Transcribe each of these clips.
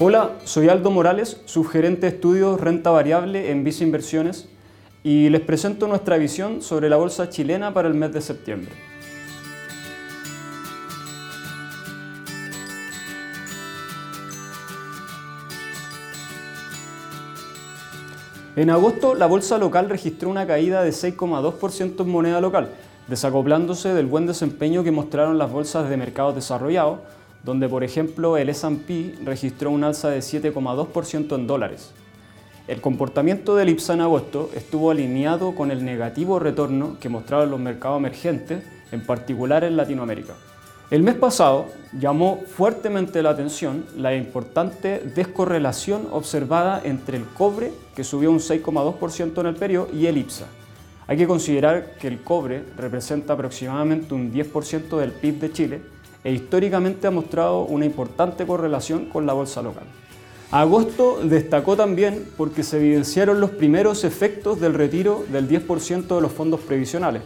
Hola, soy Aldo Morales, subgerente de estudios renta variable en Visa Inversiones y les presento nuestra visión sobre la bolsa chilena para el mes de septiembre. En agosto, la bolsa local registró una caída de 6,2% en moneda local, desacoplándose del buen desempeño que mostraron las bolsas de mercados desarrollados, donde por ejemplo el S&P registró un alza de 7,2% en dólares. El comportamiento del IPSA en agosto estuvo alineado con el negativo retorno que mostraron los mercados emergentes, en particular en Latinoamérica. El mes pasado llamó fuertemente la atención la importante descorrelación observada entre el cobre, que subió un 6,2% en el periodo, y el IPSA. Hay que considerar que el cobre representa aproximadamente un 10% del PIB de Chile e históricamente ha mostrado una importante correlación con la bolsa local. Agosto destacó también porque se evidenciaron los primeros efectos del retiro del 10% de los fondos previsionales,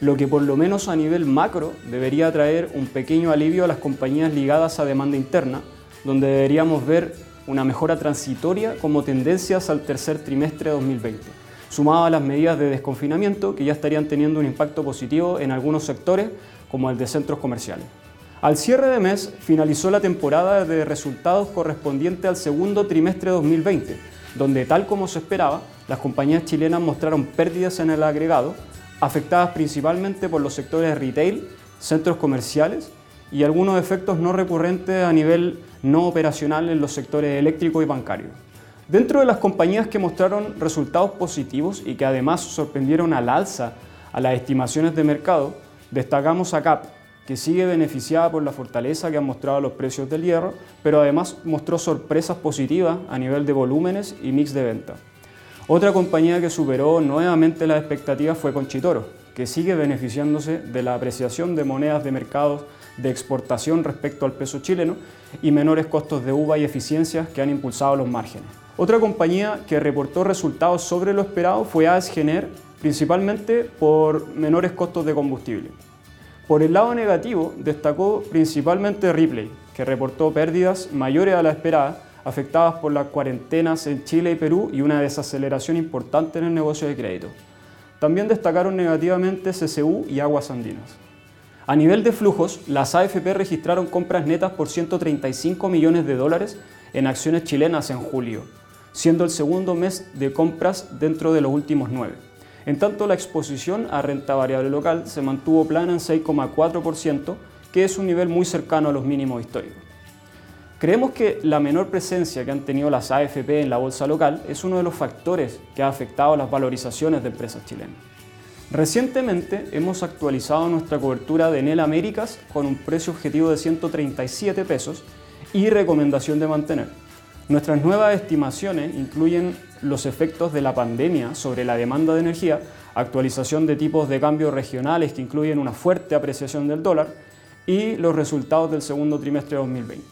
lo que por lo menos a nivel macro debería traer un pequeño alivio a las compañías ligadas a demanda interna, donde deberíamos ver una mejora transitoria como tendencias al tercer trimestre de 2020, sumado a las medidas de desconfinamiento que ya estarían teniendo un impacto positivo en algunos sectores como el de centros comerciales. Al cierre de mes finalizó la temporada de resultados correspondiente al segundo trimestre de 2020, donde tal como se esperaba, las compañías chilenas mostraron pérdidas en el agregado, afectadas principalmente por los sectores retail, centros comerciales y algunos efectos no recurrentes a nivel no operacional en los sectores eléctrico y bancario. Dentro de las compañías que mostraron resultados positivos y que además sorprendieron al alza a las estimaciones de mercado, destacamos a CAP, que sigue beneficiada por la fortaleza que han mostrado los precios del hierro, pero además mostró sorpresas positivas a nivel de volúmenes y mix de venta. Otra compañía que superó nuevamente las expectativas fue Conchitoro, que sigue beneficiándose de la apreciación de monedas de mercados de exportación respecto al peso chileno y menores costos de uva y eficiencias que han impulsado los márgenes. Otra compañía que reportó resultados sobre lo esperado fue AES principalmente por menores costos de combustible. Por el lado negativo, destacó principalmente Ripley, que reportó pérdidas mayores a la esperada, afectadas por las cuarentenas en Chile y Perú y una desaceleración importante en el negocio de crédito. También destacaron negativamente CCU y Aguas Andinas. A nivel de flujos, las AFP registraron compras netas por 135 millones de dólares en acciones chilenas en julio, siendo el segundo mes de compras dentro de los últimos nueve. En tanto, la exposición a renta variable local se mantuvo plana en 6,4%, que es un nivel muy cercano a los mínimos históricos. Creemos que la menor presencia que han tenido las AFP en la bolsa local es uno de los factores que ha afectado las valorizaciones de empresas chilenas. Recientemente hemos actualizado nuestra cobertura de Enel Américas con un precio objetivo de 137 pesos y recomendación de mantener. Nuestras nuevas estimaciones incluyen los efectos de la pandemia sobre la demanda de energía, actualización de tipos de cambio regionales que incluyen una fuerte apreciación del dólar y los resultados del segundo trimestre de 2020.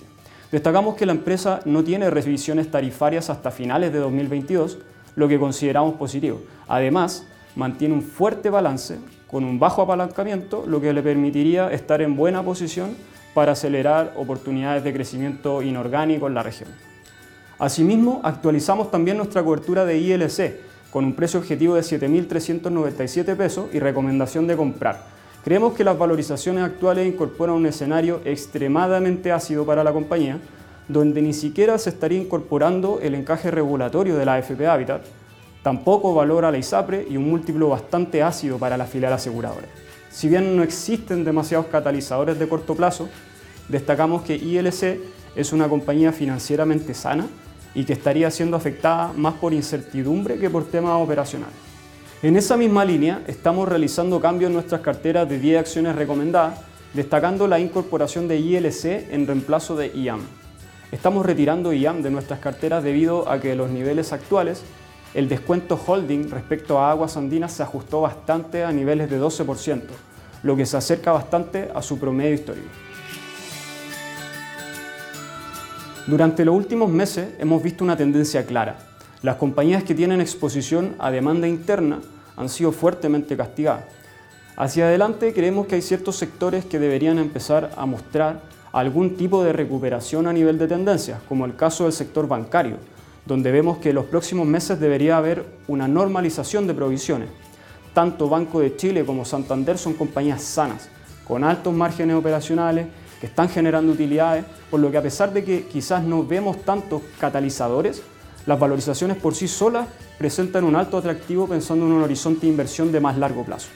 Destacamos que la empresa no tiene revisiones tarifarias hasta finales de 2022, lo que consideramos positivo. Además, mantiene un fuerte balance con un bajo apalancamiento, lo que le permitiría estar en buena posición para acelerar oportunidades de crecimiento inorgánico en la región. Asimismo, actualizamos también nuestra cobertura de ILC con un precio objetivo de 7.397 pesos y recomendación de comprar. Creemos que las valorizaciones actuales incorporan un escenario extremadamente ácido para la compañía, donde ni siquiera se estaría incorporando el encaje regulatorio de la AFP Habitat, tampoco valora la ISAPRE y un múltiplo bastante ácido para la filial aseguradora. Si bien no existen demasiados catalizadores de corto plazo, destacamos que ILC es una compañía financieramente sana y que estaría siendo afectada más por incertidumbre que por temas operacionales. En esa misma línea, estamos realizando cambios en nuestras carteras de 10 acciones recomendadas, destacando la incorporación de ILC en reemplazo de IAM. Estamos retirando IAM de nuestras carteras debido a que los niveles actuales, el descuento holding respecto a aguas andinas se ajustó bastante a niveles de 12%, lo que se acerca bastante a su promedio histórico. Durante los últimos meses hemos visto una tendencia clara. Las compañías que tienen exposición a demanda interna han sido fuertemente castigadas. Hacia adelante creemos que hay ciertos sectores que deberían empezar a mostrar algún tipo de recuperación a nivel de tendencias, como el caso del sector bancario, donde vemos que en los próximos meses debería haber una normalización de provisiones. Tanto Banco de Chile como Santander son compañías sanas, con altos márgenes operacionales, que están generando utilidades, por lo que a pesar de que quizás no vemos tantos catalizadores, las valorizaciones por sí solas presentan un alto atractivo pensando en un horizonte de inversión de más largo plazo.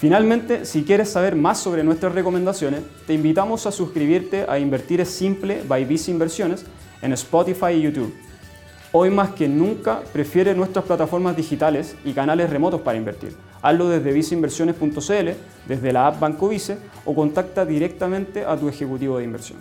Finalmente, si quieres saber más sobre nuestras recomendaciones, te invitamos a suscribirte a Invertir es Simple by Visa Inversiones en Spotify y YouTube. Hoy más que nunca prefiere nuestras plataformas digitales y canales remotos para invertir. Hazlo desde viceinversiones.cl, desde la app Banco Vice o contacta directamente a tu ejecutivo de inversión.